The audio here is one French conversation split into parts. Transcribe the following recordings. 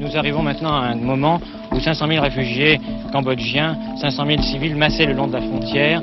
Nous arrivons maintenant à un moment où 500 000 réfugiés cambodgiens, 500 000 civils massés le long de la frontière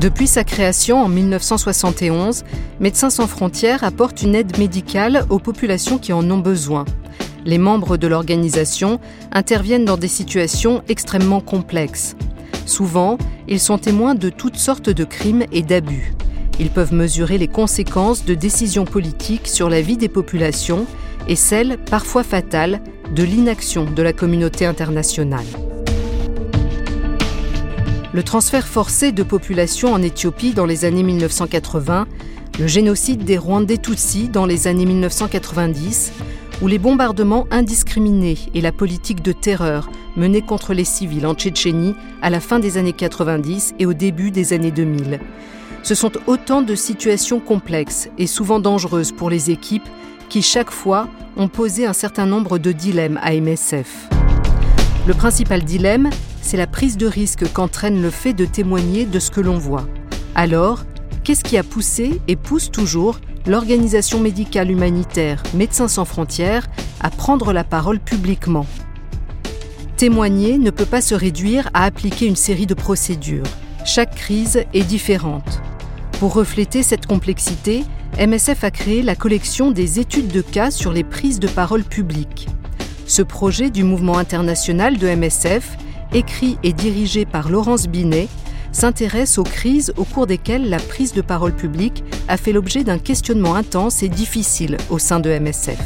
Depuis sa création en 1971, Médecins sans frontières apporte une aide médicale aux populations qui en ont besoin. Les membres de l'organisation interviennent dans des situations extrêmement complexes. Souvent, ils sont témoins de toutes sortes de crimes et d'abus. Ils peuvent mesurer les conséquences de décisions politiques sur la vie des populations et celles, parfois fatales, de l'inaction de la communauté internationale. Le transfert forcé de population en Éthiopie dans les années 1980, le génocide des Rwandais Tutsis dans les années 1990, ou les bombardements indiscriminés et la politique de terreur menée contre les civils en Tchétchénie à la fin des années 90 et au début des années 2000. Ce sont autant de situations complexes et souvent dangereuses pour les équipes qui, chaque fois, ont posé un certain nombre de dilemmes à MSF. Le principal dilemme, c'est la prise de risque qu'entraîne le fait de témoigner de ce que l'on voit. Alors, qu'est-ce qui a poussé et pousse toujours l'organisation médicale humanitaire Médecins sans frontières à prendre la parole publiquement? Témoigner ne peut pas se réduire à appliquer une série de procédures. Chaque crise est différente. Pour refléter cette complexité, MSF a créé la collection des études de cas sur les prises de parole publiques. Ce projet du mouvement international de MSF écrit et dirigé par Laurence Binet, s'intéresse aux crises au cours desquelles la prise de parole publique a fait l'objet d'un questionnement intense et difficile au sein de MSF.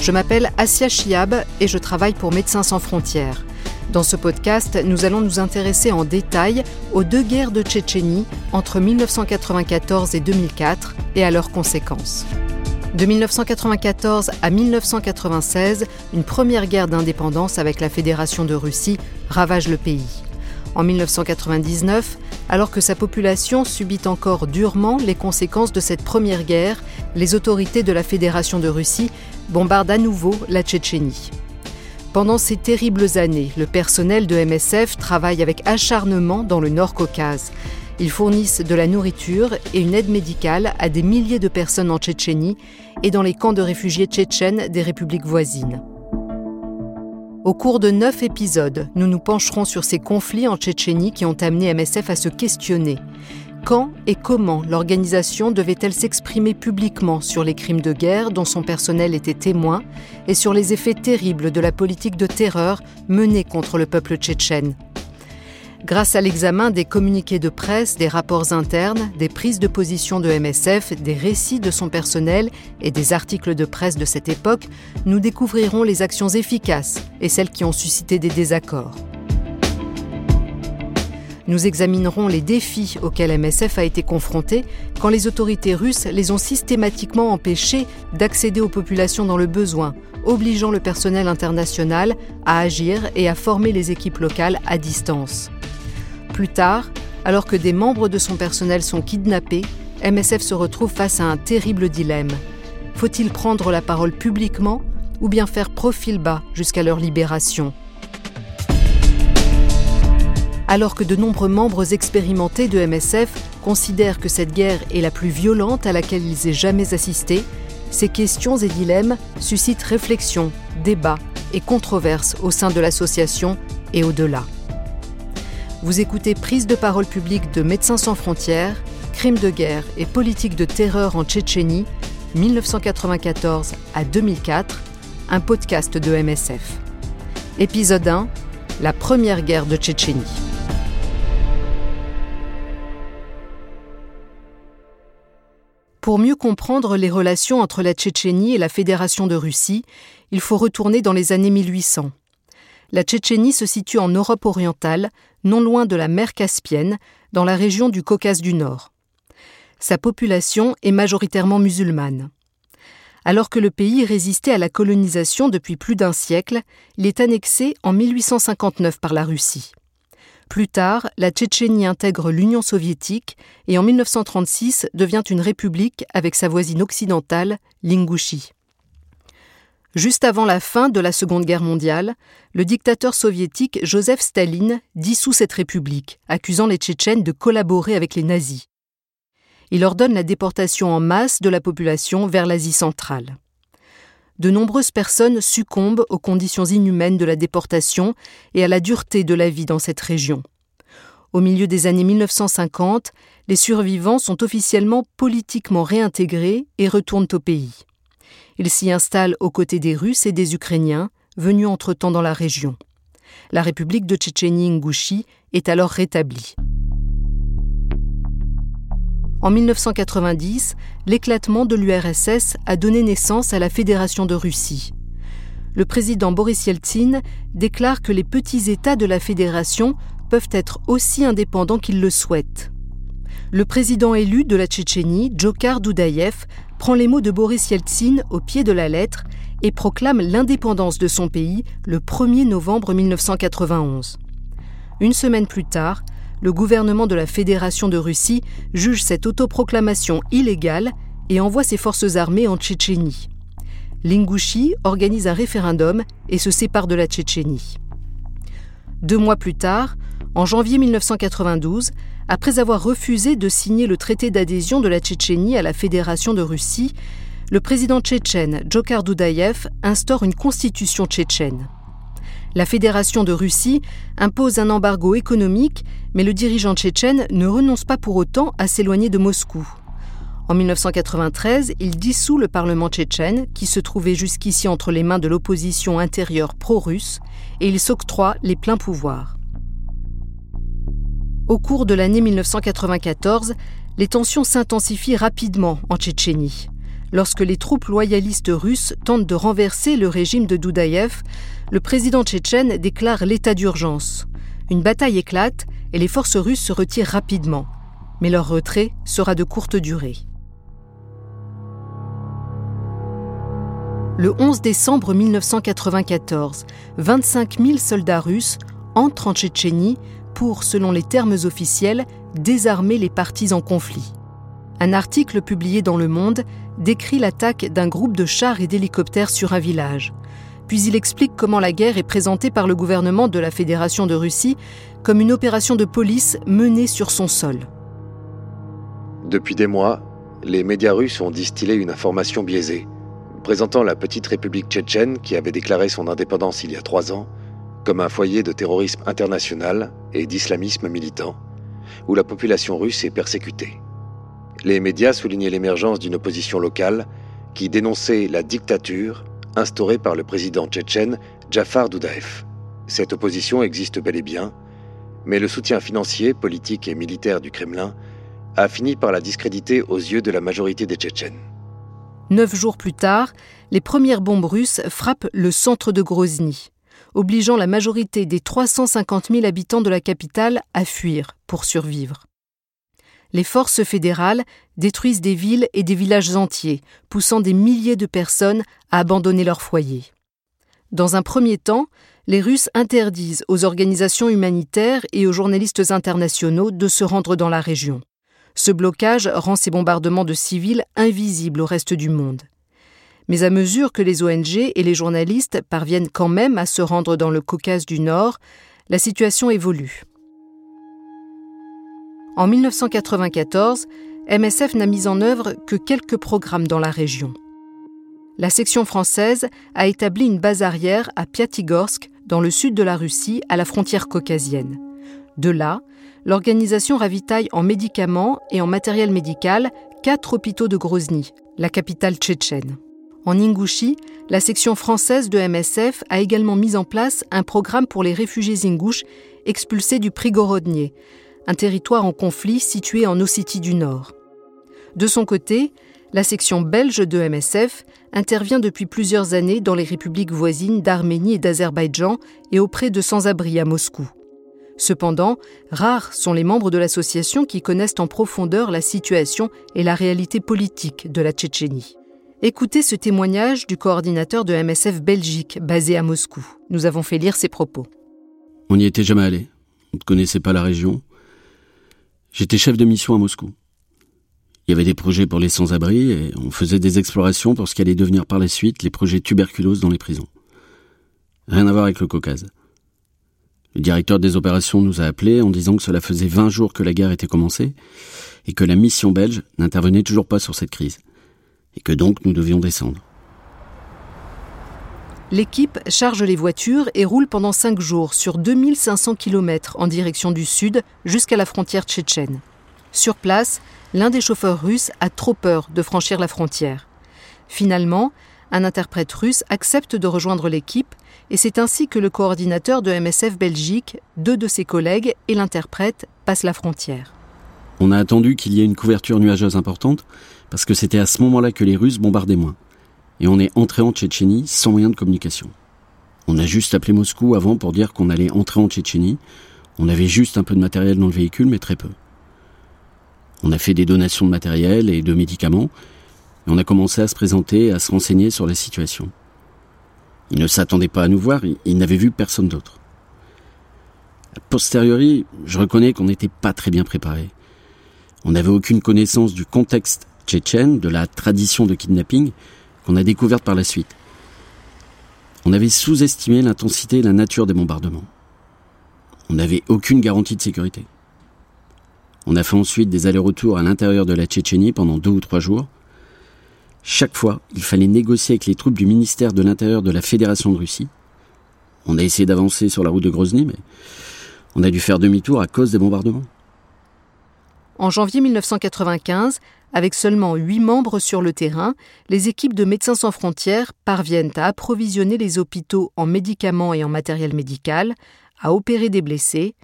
Je m'appelle Asia Chiab et je travaille pour Médecins sans frontières. Dans ce podcast, nous allons nous intéresser en détail aux deux guerres de Tchétchénie entre 1994 et 2004 et à leurs conséquences. De 1994 à 1996, une première guerre d'indépendance avec la Fédération de Russie ravage le pays. En 1999, alors que sa population subit encore durement les conséquences de cette première guerre, les autorités de la Fédération de Russie bombardent à nouveau la Tchétchénie. Pendant ces terribles années, le personnel de MSF travaille avec acharnement dans le Nord Caucase. Ils fournissent de la nourriture et une aide médicale à des milliers de personnes en Tchétchénie et dans les camps de réfugiés tchétchènes des républiques voisines. Au cours de neuf épisodes, nous nous pencherons sur ces conflits en Tchétchénie qui ont amené MSF à se questionner. Quand et comment l'organisation devait-elle s'exprimer publiquement sur les crimes de guerre dont son personnel était témoin et sur les effets terribles de la politique de terreur menée contre le peuple tchétchène? Grâce à l'examen des communiqués de presse, des rapports internes, des prises de position de MSF, des récits de son personnel et des articles de presse de cette époque, nous découvrirons les actions efficaces et celles qui ont suscité des désaccords. Nous examinerons les défis auxquels MSF a été confronté quand les autorités russes les ont systématiquement empêchés d'accéder aux populations dans le besoin, obligeant le personnel international à agir et à former les équipes locales à distance. Plus tard, alors que des membres de son personnel sont kidnappés, MSF se retrouve face à un terrible dilemme. Faut-il prendre la parole publiquement ou bien faire profil bas jusqu'à leur libération? Alors que de nombreux membres expérimentés de MSF considèrent que cette guerre est la plus violente à laquelle ils aient jamais assisté, ces questions et dilemmes suscitent réflexion, débat et controverses au sein de l'association et au-delà. Vous écoutez Prise de parole publique de Médecins sans frontières, crimes de guerre et politique de terreur en Tchétchénie, 1994 à 2004, un podcast de MSF. Épisode 1 La première guerre de Tchétchénie. Pour mieux comprendre les relations entre la Tchétchénie et la Fédération de Russie, il faut retourner dans les années 1800 la Tchétchénie se situe en Europe orientale, non loin de la mer Caspienne, dans la région du Caucase du Nord. Sa population est majoritairement musulmane. Alors que le pays résistait à la colonisation depuis plus d'un siècle, il est annexé en 1859 par la Russie. Plus tard, la Tchétchénie intègre l'Union soviétique et en 1936 devient une république avec sa voisine occidentale, l'Ingouchie. Juste avant la fin de la Seconde Guerre mondiale, le dictateur soviétique Joseph Staline dissout cette république, accusant les Tchétchènes de collaborer avec les nazis. Il ordonne la déportation en masse de la population vers l'Asie centrale. De nombreuses personnes succombent aux conditions inhumaines de la déportation et à la dureté de la vie dans cette région. Au milieu des années 1950, les survivants sont officiellement politiquement réintégrés et retournent au pays. Ils s'y installent aux côtés des Russes et des Ukrainiens, venus entre-temps dans la région. La République de Tchétchénie-Ingouchie est alors rétablie. En 1990, l'éclatement de l'URSS a donné naissance à la Fédération de Russie. Le président Boris Yeltsin déclare que les petits États de la Fédération peuvent être aussi indépendants qu'ils le souhaitent. Le président élu de la Tchétchénie, Djokhar Doudaïev, prend les mots de Boris Yeltsin au pied de la lettre et proclame l'indépendance de son pays le 1er novembre 1991. Une semaine plus tard, le gouvernement de la Fédération de Russie juge cette autoproclamation illégale et envoie ses forces armées en Tchétchénie. L'Ingouchie organise un référendum et se sépare de la Tchétchénie. Deux mois plus tard, en janvier 1992, après avoir refusé de signer le traité d'adhésion de la Tchétchénie à la Fédération de Russie, le président tchétchène Djokhar Doudaïev instaure une constitution tchétchène. La Fédération de Russie impose un embargo économique, mais le dirigeant tchétchène ne renonce pas pour autant à s'éloigner de Moscou. En 1993, il dissout le Parlement tchétchène, qui se trouvait jusqu'ici entre les mains de l'opposition intérieure pro-russe, et il s'octroie les pleins pouvoirs. Au cours de l'année 1994, les tensions s'intensifient rapidement en Tchétchénie. Lorsque les troupes loyalistes russes tentent de renverser le régime de Doudaïev, le président tchétchène déclare l'état d'urgence. Une bataille éclate et les forces russes se retirent rapidement. Mais leur retrait sera de courte durée. Le 11 décembre 1994, 25 000 soldats russes entrent en Tchétchénie pour, selon les termes officiels, désarmer les partis en conflit. Un article publié dans Le Monde décrit l'attaque d'un groupe de chars et d'hélicoptères sur un village. Puis il explique comment la guerre est présentée par le gouvernement de la Fédération de Russie comme une opération de police menée sur son sol. Depuis des mois, les médias russes ont distillé une information biaisée, présentant la petite république tchétchène qui avait déclaré son indépendance il y a trois ans comme un foyer de terrorisme international et d'islamisme militant, où la population russe est persécutée. Les médias soulignaient l'émergence d'une opposition locale qui dénonçait la dictature instaurée par le président tchétchène Jafar Doudaev. Cette opposition existe bel et bien, mais le soutien financier, politique et militaire du Kremlin a fini par la discréditer aux yeux de la majorité des Tchétchènes. Neuf jours plus tard, les premières bombes russes frappent le centre de Grozny obligeant la majorité des 350 000 habitants de la capitale à fuir pour survivre. Les forces fédérales détruisent des villes et des villages entiers, poussant des milliers de personnes à abandonner leur foyer. Dans un premier temps, les Russes interdisent aux organisations humanitaires et aux journalistes internationaux de se rendre dans la région. Ce blocage rend ces bombardements de civils invisibles au reste du monde. Mais à mesure que les ONG et les journalistes parviennent quand même à se rendre dans le Caucase du Nord, la situation évolue. En 1994, MSF n'a mis en œuvre que quelques programmes dans la région. La section française a établi une base arrière à Piatigorsk, dans le sud de la Russie, à la frontière caucasienne. De là, l'organisation ravitaille en médicaments et en matériel médical quatre hôpitaux de Grozny, la capitale tchétchène. En Ingouchie, la section française de MSF a également mis en place un programme pour les réfugiés ingouches expulsés du Prigorodnier, un territoire en conflit situé en Ossétie du Nord. De son côté, la section belge de MSF intervient depuis plusieurs années dans les républiques voisines d'Arménie et d'Azerbaïdjan et auprès de sans-abri à Moscou. Cependant, rares sont les membres de l'association qui connaissent en profondeur la situation et la réalité politique de la Tchétchénie. Écoutez ce témoignage du coordinateur de MSF Belgique, basé à Moscou. Nous avons fait lire ses propos. On n'y était jamais allé. On ne connaissait pas la région. J'étais chef de mission à Moscou. Il y avait des projets pour les sans-abri et on faisait des explorations pour ce qui allait devenir par la suite les projets tuberculose dans les prisons. Rien à voir avec le Caucase. Le directeur des opérations nous a appelés en disant que cela faisait 20 jours que la guerre était commencée et que la mission belge n'intervenait toujours pas sur cette crise. Et que donc nous devions descendre. L'équipe charge les voitures et roule pendant 5 jours sur 2500 km en direction du sud jusqu'à la frontière tchétchène. Sur place, l'un des chauffeurs russes a trop peur de franchir la frontière. Finalement, un interprète russe accepte de rejoindre l'équipe et c'est ainsi que le coordinateur de MSF Belgique, deux de ses collègues et l'interprète passent la frontière. On a attendu qu'il y ait une couverture nuageuse importante parce que c'était à ce moment-là que les Russes bombardaient moins. Et on est entré en Tchétchénie sans moyen de communication. On a juste appelé Moscou avant pour dire qu'on allait entrer en Tchétchénie. On avait juste un peu de matériel dans le véhicule, mais très peu. On a fait des donations de matériel et de médicaments, et on a commencé à se présenter, à se renseigner sur la situation. Ils ne s'attendaient pas à nous voir, ils n'avaient vu personne d'autre. A posteriori, je reconnais qu'on n'était pas très bien préparé. On n'avait aucune connaissance du contexte tchétchène, de la tradition de kidnapping qu'on a découverte par la suite. On avait sous-estimé l'intensité et la nature des bombardements. On n'avait aucune garantie de sécurité. On a fait ensuite des allers-retours à l'intérieur de la Tchétchénie pendant deux ou trois jours. Chaque fois, il fallait négocier avec les troupes du ministère de l'Intérieur de la Fédération de Russie. On a essayé d'avancer sur la route de Grozny, mais on a dû faire demi-tour à cause des bombardements. En janvier 1995, avec seulement huit membres sur le terrain, les équipes de Médecins sans frontières parviennent à approvisionner les hôpitaux en médicaments et en matériel médical, à opérer des blessés,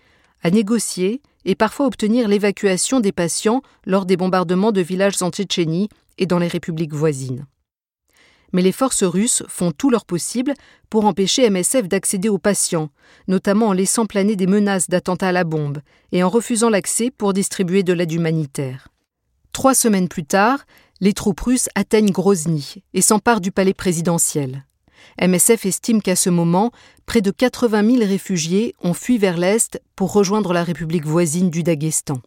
à négocier et parfois obtenir l'évacuation des patients lors des bombardements de villages en Tchétchénie et dans les républiques voisines. Mais les forces russes font tout leur possible pour empêcher MSF d'accéder aux patients, notamment en laissant planer des menaces d'attentats à la bombe et en refusant l'accès pour distribuer de l'aide humanitaire. Trois semaines plus tard, les troupes russes atteignent Grozny et s'emparent du palais présidentiel. MSF estime qu'à ce moment, près de 80 000 réfugiés ont fui vers l'Est pour rejoindre la République voisine du Daghestan.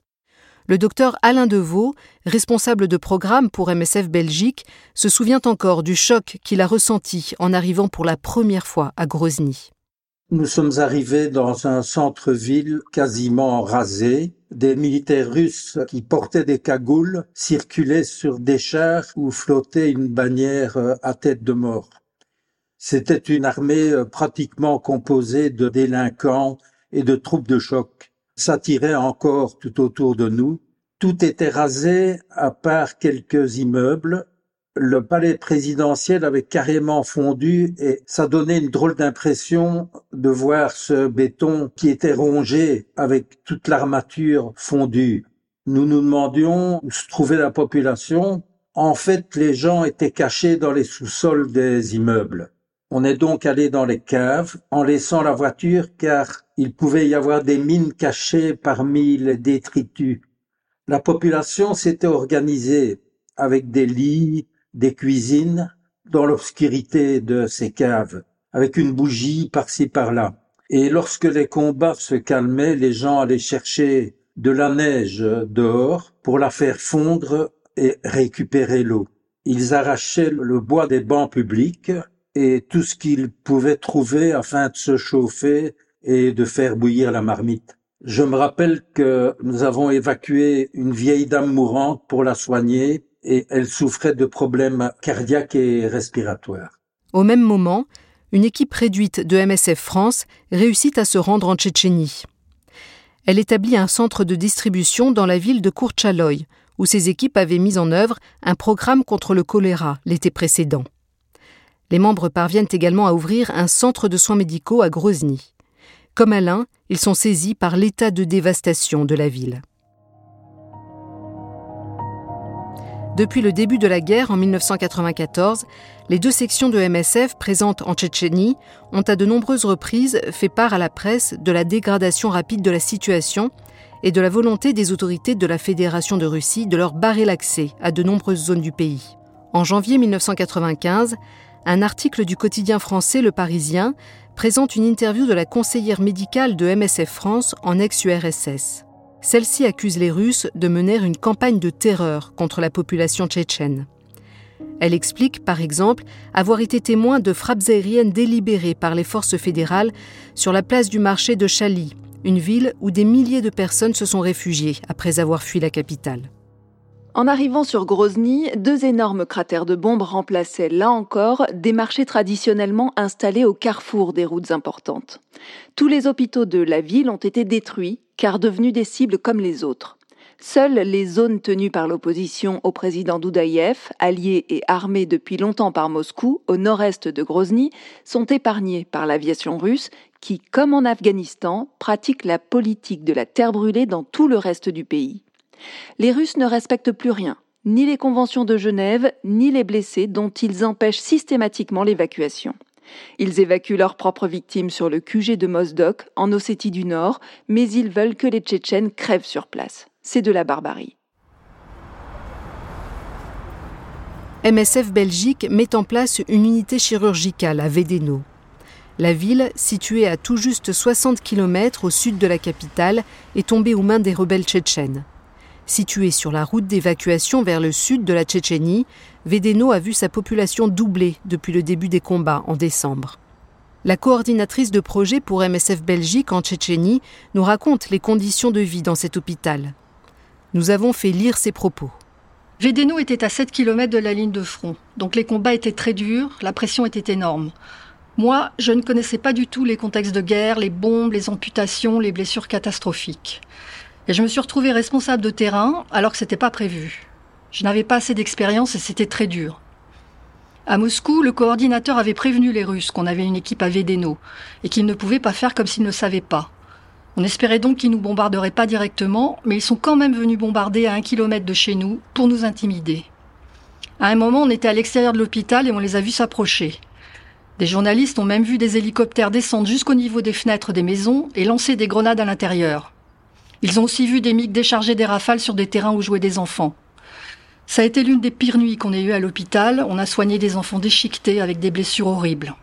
Le docteur Alain Deveau, responsable de programme pour MSF Belgique, se souvient encore du choc qu'il a ressenti en arrivant pour la première fois à Grozny. Nous sommes arrivés dans un centre-ville quasiment rasé. Des militaires russes qui portaient des cagoules circulaient sur des chars où flottait une bannière à tête de mort. C'était une armée euh, pratiquement composée de délinquants et de troupes de choc. Ça tirait encore tout autour de nous. Tout était rasé à part quelques immeubles. Le palais présidentiel avait carrément fondu et ça donnait une drôle d'impression de voir ce béton qui était rongé avec toute l'armature fondue. Nous nous demandions où se trouvait la population. En fait, les gens étaient cachés dans les sous-sols des immeubles. On est donc allé dans les caves en laissant la voiture car il pouvait y avoir des mines cachées parmi les détritus. La population s'était organisée avec des lits, des cuisines dans l'obscurité de ces caves, avec une bougie par-ci par-là. Et lorsque les combats se calmaient, les gens allaient chercher de la neige dehors pour la faire fondre et récupérer l'eau. Ils arrachaient le bois des bancs publics et tout ce qu'ils pouvaient trouver afin de se chauffer et de faire bouillir la marmite. Je me rappelle que nous avons évacué une vieille dame mourante pour la soigner et elle souffrait de problèmes cardiaques et respiratoires. Au même moment, une équipe réduite de MSF France réussit à se rendre en Tchétchénie. Elle établit un centre de distribution dans la ville de Kourtchaloï, où ses équipes avaient mis en œuvre un programme contre le choléra l'été précédent. Les membres parviennent également à ouvrir un centre de soins médicaux à Grozny. Comme Alain, ils sont saisis par l'état de dévastation de la ville. Depuis le début de la guerre en 1994, les deux sections de MSF présentes en Tchétchénie ont à de nombreuses reprises fait part à la presse de la dégradation rapide de la situation et de la volonté des autorités de la Fédération de Russie de leur barrer l'accès à de nombreuses zones du pays. En janvier 1995, un article du quotidien français Le Parisien présente une interview de la conseillère médicale de MSF France en ex-URSS. Celle-ci accuse les Russes de mener une campagne de terreur contre la population tchétchène. Elle explique, par exemple, avoir été témoin de frappes aériennes délibérées par les forces fédérales sur la place du marché de Chali, une ville où des milliers de personnes se sont réfugiées après avoir fui la capitale. En arrivant sur Grozny, deux énormes cratères de bombes remplaçaient, là encore, des marchés traditionnellement installés au carrefour des routes importantes. Tous les hôpitaux de la ville ont été détruits, car devenus des cibles comme les autres. Seules les zones tenues par l'opposition au président Doudaïev, alliées et armées depuis longtemps par Moscou, au nord-est de Grozny, sont épargnées par l'aviation russe, qui, comme en Afghanistan, pratique la politique de la terre brûlée dans tout le reste du pays. Les Russes ne respectent plus rien, ni les conventions de Genève, ni les blessés dont ils empêchent systématiquement l'évacuation. Ils évacuent leurs propres victimes sur le QG de Mozdok, en Ossétie du Nord, mais ils veulent que les Tchétchènes crèvent sur place. C'est de la barbarie. MSF Belgique met en place une unité chirurgicale à Vedeno. La ville, située à tout juste 60 km au sud de la capitale, est tombée aux mains des rebelles tchétchènes. Situé sur la route d'évacuation vers le sud de la Tchétchénie, Vedeno a vu sa population doubler depuis le début des combats en décembre. La coordinatrice de projet pour MSF Belgique en Tchétchénie nous raconte les conditions de vie dans cet hôpital. Nous avons fait lire ses propos. Vedeno était à 7 km de la ligne de front, donc les combats étaient très durs, la pression était énorme. Moi, je ne connaissais pas du tout les contextes de guerre, les bombes, les amputations, les blessures catastrophiques. Et je me suis retrouvée responsable de terrain alors que c'était pas prévu. Je n'avais pas assez d'expérience et c'était très dur. À Moscou, le coordinateur avait prévenu les Russes qu'on avait une équipe à Vedeno et qu'ils ne pouvaient pas faire comme s'ils ne savaient pas. On espérait donc qu'ils nous bombarderaient pas directement, mais ils sont quand même venus bombarder à un kilomètre de chez nous pour nous intimider. À un moment, on était à l'extérieur de l'hôpital et on les a vus s'approcher. Des journalistes ont même vu des hélicoptères descendre jusqu'au niveau des fenêtres des maisons et lancer des grenades à l'intérieur. Ils ont aussi vu des MiG décharger des rafales sur des terrains où jouaient des enfants. Ça a été l'une des pires nuits qu'on ait eues à l'hôpital. On a soigné des enfants déchiquetés avec des blessures horribles.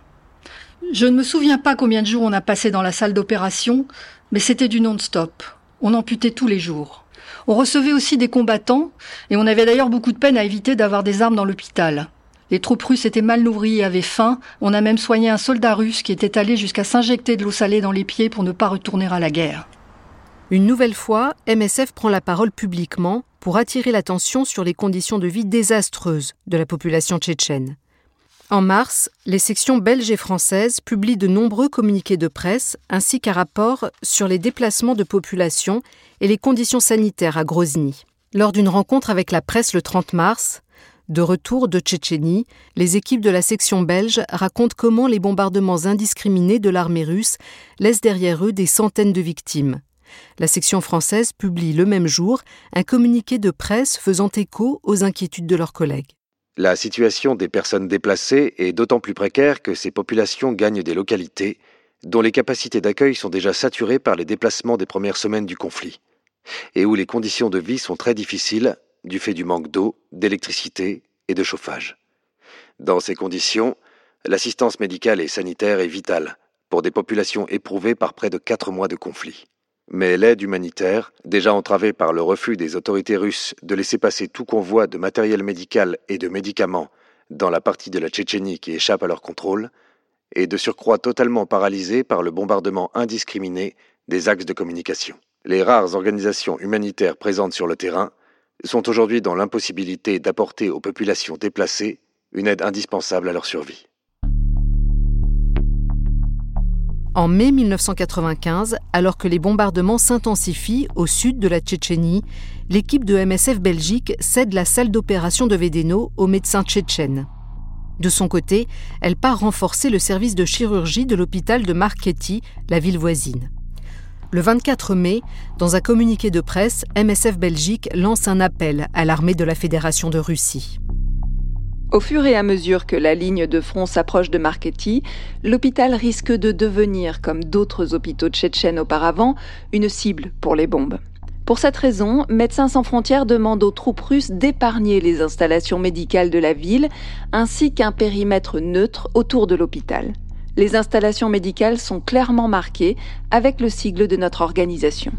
Je ne me souviens pas combien de jours on a passé dans la salle d'opération, mais c'était du non-stop. On amputait tous les jours. On recevait aussi des combattants, et on avait d'ailleurs beaucoup de peine à éviter d'avoir des armes dans l'hôpital. Les troupes russes étaient mal nourries et avaient faim. On a même soigné un soldat russe qui était allé jusqu'à s'injecter de l'eau salée dans les pieds pour ne pas retourner à la guerre. Une nouvelle fois, MSF prend la parole publiquement pour attirer l'attention sur les conditions de vie désastreuses de la population tchétchène. En mars, les sections belges et françaises publient de nombreux communiqués de presse ainsi qu'un rapport sur les déplacements de population et les conditions sanitaires à Grozny. Lors d'une rencontre avec la presse le 30 mars, de retour de Tchétchénie, les équipes de la section belge racontent comment les bombardements indiscriminés de l'armée russe laissent derrière eux des centaines de victimes, la section française publie le même jour un communiqué de presse faisant écho aux inquiétudes de leurs collègues. La situation des personnes déplacées est d'autant plus précaire que ces populations gagnent des localités dont les capacités d'accueil sont déjà saturées par les déplacements des premières semaines du conflit, et où les conditions de vie sont très difficiles du fait du manque d'eau, d'électricité et de chauffage. Dans ces conditions, l'assistance médicale et sanitaire est vitale pour des populations éprouvées par près de quatre mois de conflit. Mais l'aide humanitaire, déjà entravée par le refus des autorités russes de laisser passer tout convoi de matériel médical et de médicaments dans la partie de la Tchétchénie qui échappe à leur contrôle, est de surcroît totalement paralysée par le bombardement indiscriminé des axes de communication. Les rares organisations humanitaires présentes sur le terrain sont aujourd'hui dans l'impossibilité d'apporter aux populations déplacées une aide indispensable à leur survie. En mai 1995, alors que les bombardements s'intensifient au sud de la Tchétchénie, l'équipe de MSF Belgique cède la salle d'opération de Vedeno aux médecins tchétchènes. De son côté, elle part renforcer le service de chirurgie de l'hôpital de Marketi, la ville voisine. Le 24 mai, dans un communiqué de presse, MSF Belgique lance un appel à l'armée de la Fédération de Russie. Au fur et à mesure que la ligne de front s'approche de Markety, l'hôpital risque de devenir, comme d'autres hôpitaux tchétchènes auparavant, une cible pour les bombes. Pour cette raison, Médecins sans frontières demande aux troupes russes d'épargner les installations médicales de la ville, ainsi qu'un périmètre neutre autour de l'hôpital. Les installations médicales sont clairement marquées avec le sigle de notre organisation.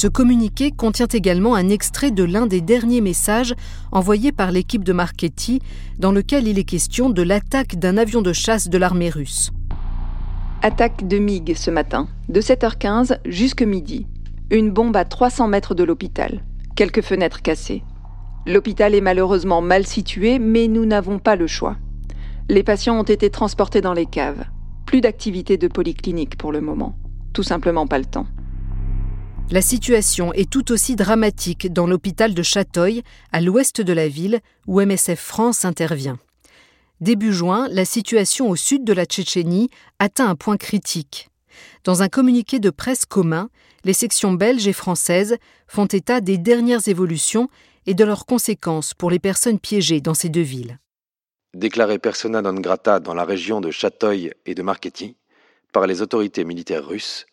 Ce communiqué contient également un extrait de l'un des derniers messages envoyés par l'équipe de Marchetti, dans lequel il est question de l'attaque d'un avion de chasse de l'armée russe. Attaque de MiG ce matin, de 7h15 jusqu'à midi. Une bombe à 300 mètres de l'hôpital. Quelques fenêtres cassées. L'hôpital est malheureusement mal situé, mais nous n'avons pas le choix. Les patients ont été transportés dans les caves. Plus d'activité de polyclinique pour le moment. Tout simplement pas le temps. La situation est tout aussi dramatique dans l'hôpital de Châteuil, à l'ouest de la ville, où MSF France intervient. Début juin, la situation au sud de la Tchétchénie atteint un point critique. Dans un communiqué de presse commun, les sections belges et françaises font état des dernières évolutions et de leurs conséquences pour les personnes piégées dans ces deux villes déclaré persona non grata dans la région de Chatoï et de Markety par les autorités militaires russes,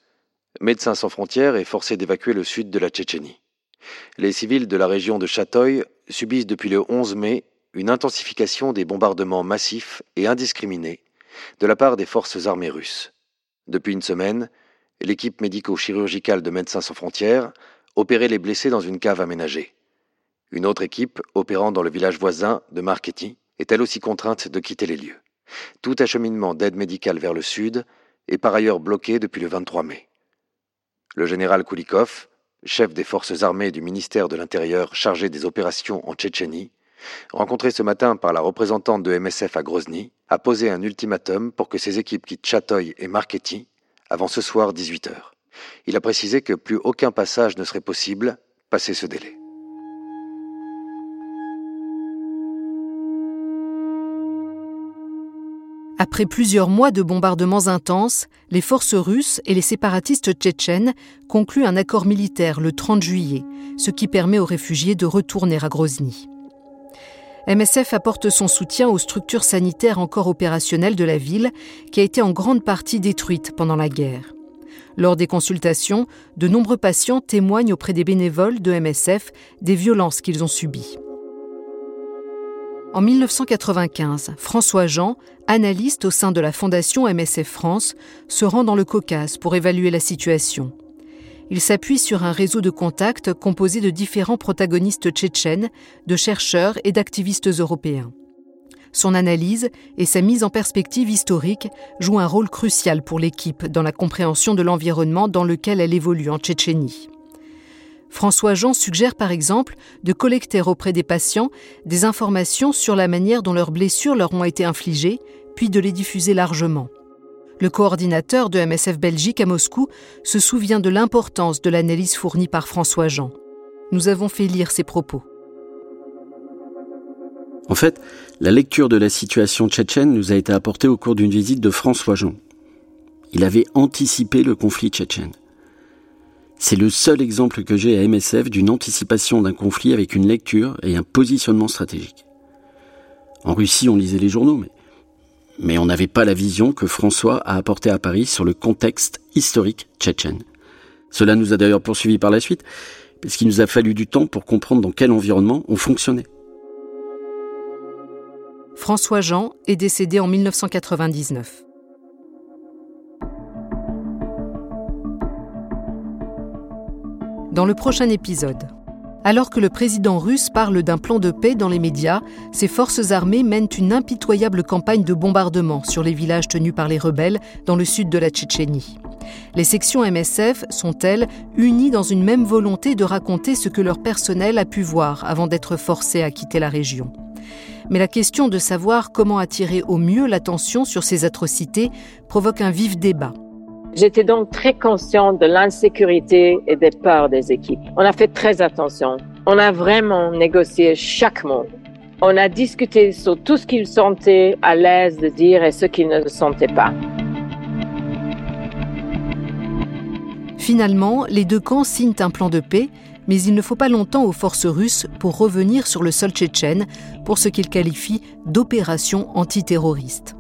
Médecins sans frontières est forcé d'évacuer le sud de la Tchétchénie. Les civils de la région de Chatoï subissent depuis le 11 mai une intensification des bombardements massifs et indiscriminés de la part des forces armées russes. Depuis une semaine, l'équipe médico-chirurgicale de Médecins sans frontières opérait les blessés dans une cave aménagée. Une autre équipe, opérant dans le village voisin de Markety, est elle aussi contrainte de quitter les lieux. Tout acheminement d'aide médicale vers le sud est par ailleurs bloqué depuis le 23 mai. Le général Koulikov, chef des forces armées du ministère de l'Intérieur chargé des opérations en Tchétchénie, rencontré ce matin par la représentante de MSF à Grozny, a posé un ultimatum pour que ses équipes quittent Chatoy et Markety avant ce soir 18 h Il a précisé que plus aucun passage ne serait possible passé ce délai. Après plusieurs mois de bombardements intenses, les forces russes et les séparatistes tchétchènes concluent un accord militaire le 30 juillet, ce qui permet aux réfugiés de retourner à Grozny. MSF apporte son soutien aux structures sanitaires encore opérationnelles de la ville, qui a été en grande partie détruite pendant la guerre. Lors des consultations, de nombreux patients témoignent auprès des bénévoles de MSF des violences qu'ils ont subies. En 1995, François Jean, analyste au sein de la fondation MSF France, se rend dans le Caucase pour évaluer la situation. Il s'appuie sur un réseau de contacts composé de différents protagonistes tchétchènes, de chercheurs et d'activistes européens. Son analyse et sa mise en perspective historique jouent un rôle crucial pour l'équipe dans la compréhension de l'environnement dans lequel elle évolue en Tchétchénie. François Jean suggère par exemple de collecter auprès des patients des informations sur la manière dont leurs blessures leur ont été infligées, puis de les diffuser largement. Le coordinateur de MSF Belgique à Moscou se souvient de l'importance de l'analyse fournie par François Jean. Nous avons fait lire ses propos. En fait, la lecture de la situation tchétchène nous a été apportée au cours d'une visite de François Jean. Il avait anticipé le conflit tchétchène. C'est le seul exemple que j'ai à MSF d'une anticipation d'un conflit avec une lecture et un positionnement stratégique. En Russie, on lisait les journaux, mais, on n'avait pas la vision que François a apportée à Paris sur le contexte historique tchétchène. Cela nous a d'ailleurs poursuivis par la suite, puisqu'il nous a fallu du temps pour comprendre dans quel environnement on fonctionnait. François Jean est décédé en 1999. Dans le prochain épisode. Alors que le président russe parle d'un plan de paix dans les médias, ses forces armées mènent une impitoyable campagne de bombardement sur les villages tenus par les rebelles dans le sud de la Tchétchénie. Les sections MSF sont-elles unies dans une même volonté de raconter ce que leur personnel a pu voir avant d'être forcé à quitter la région mais la question de savoir comment attirer au mieux l'attention sur ces atrocités provoque un vif débat. J'étais donc très consciente de l'insécurité et des peurs des équipes. On a fait très attention. On a vraiment négocié chaque mot. On a discuté sur tout ce qu'ils sentaient à l'aise de dire et ce qu'ils ne sentaient pas. Finalement, les deux camps signent un plan de paix, mais il ne faut pas longtemps aux forces russes pour revenir sur le sol tchétchène pour ce qu'ils qualifient d'opération antiterroriste.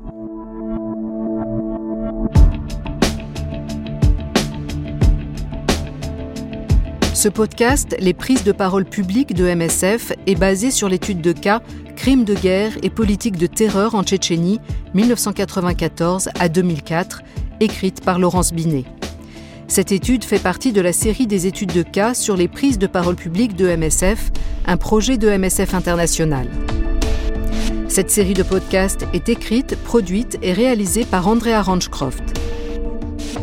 Ce podcast, Les prises de parole publiques de MSF, est basé sur l'étude de cas Crimes de guerre et politique de terreur en Tchétchénie 1994 à 2004, écrite par Laurence Binet. Cette étude fait partie de la série des études de cas sur les prises de parole publiques de MSF, un projet de MSF international. Cette série de podcasts est écrite, produite et réalisée par Andrea Ranchcroft.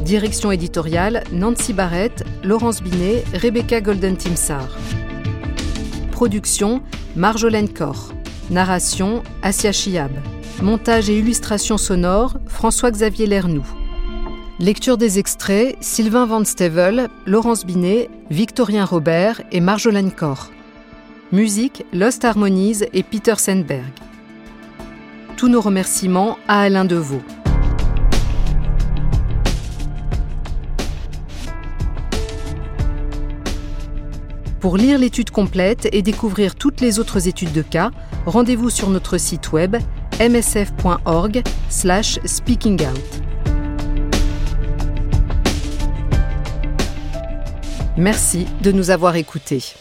Direction éditoriale Nancy Barrett, Laurence Binet, Rebecca Golden-Timsar. Production Marjolaine Cor. Narration Asia Chiab. Montage et illustration sonore François-Xavier Lernoux. Lecture des extraits Sylvain Van Stevel, Laurence Binet, Victorien Robert et Marjolaine Cor. Musique Lost Harmonies et Peter Sandberg. Tous nos remerciements à Alain Deveau. Pour lire l'étude complète et découvrir toutes les autres études de cas, rendez-vous sur notre site web msf.org/speakingout. Merci de nous avoir écoutés.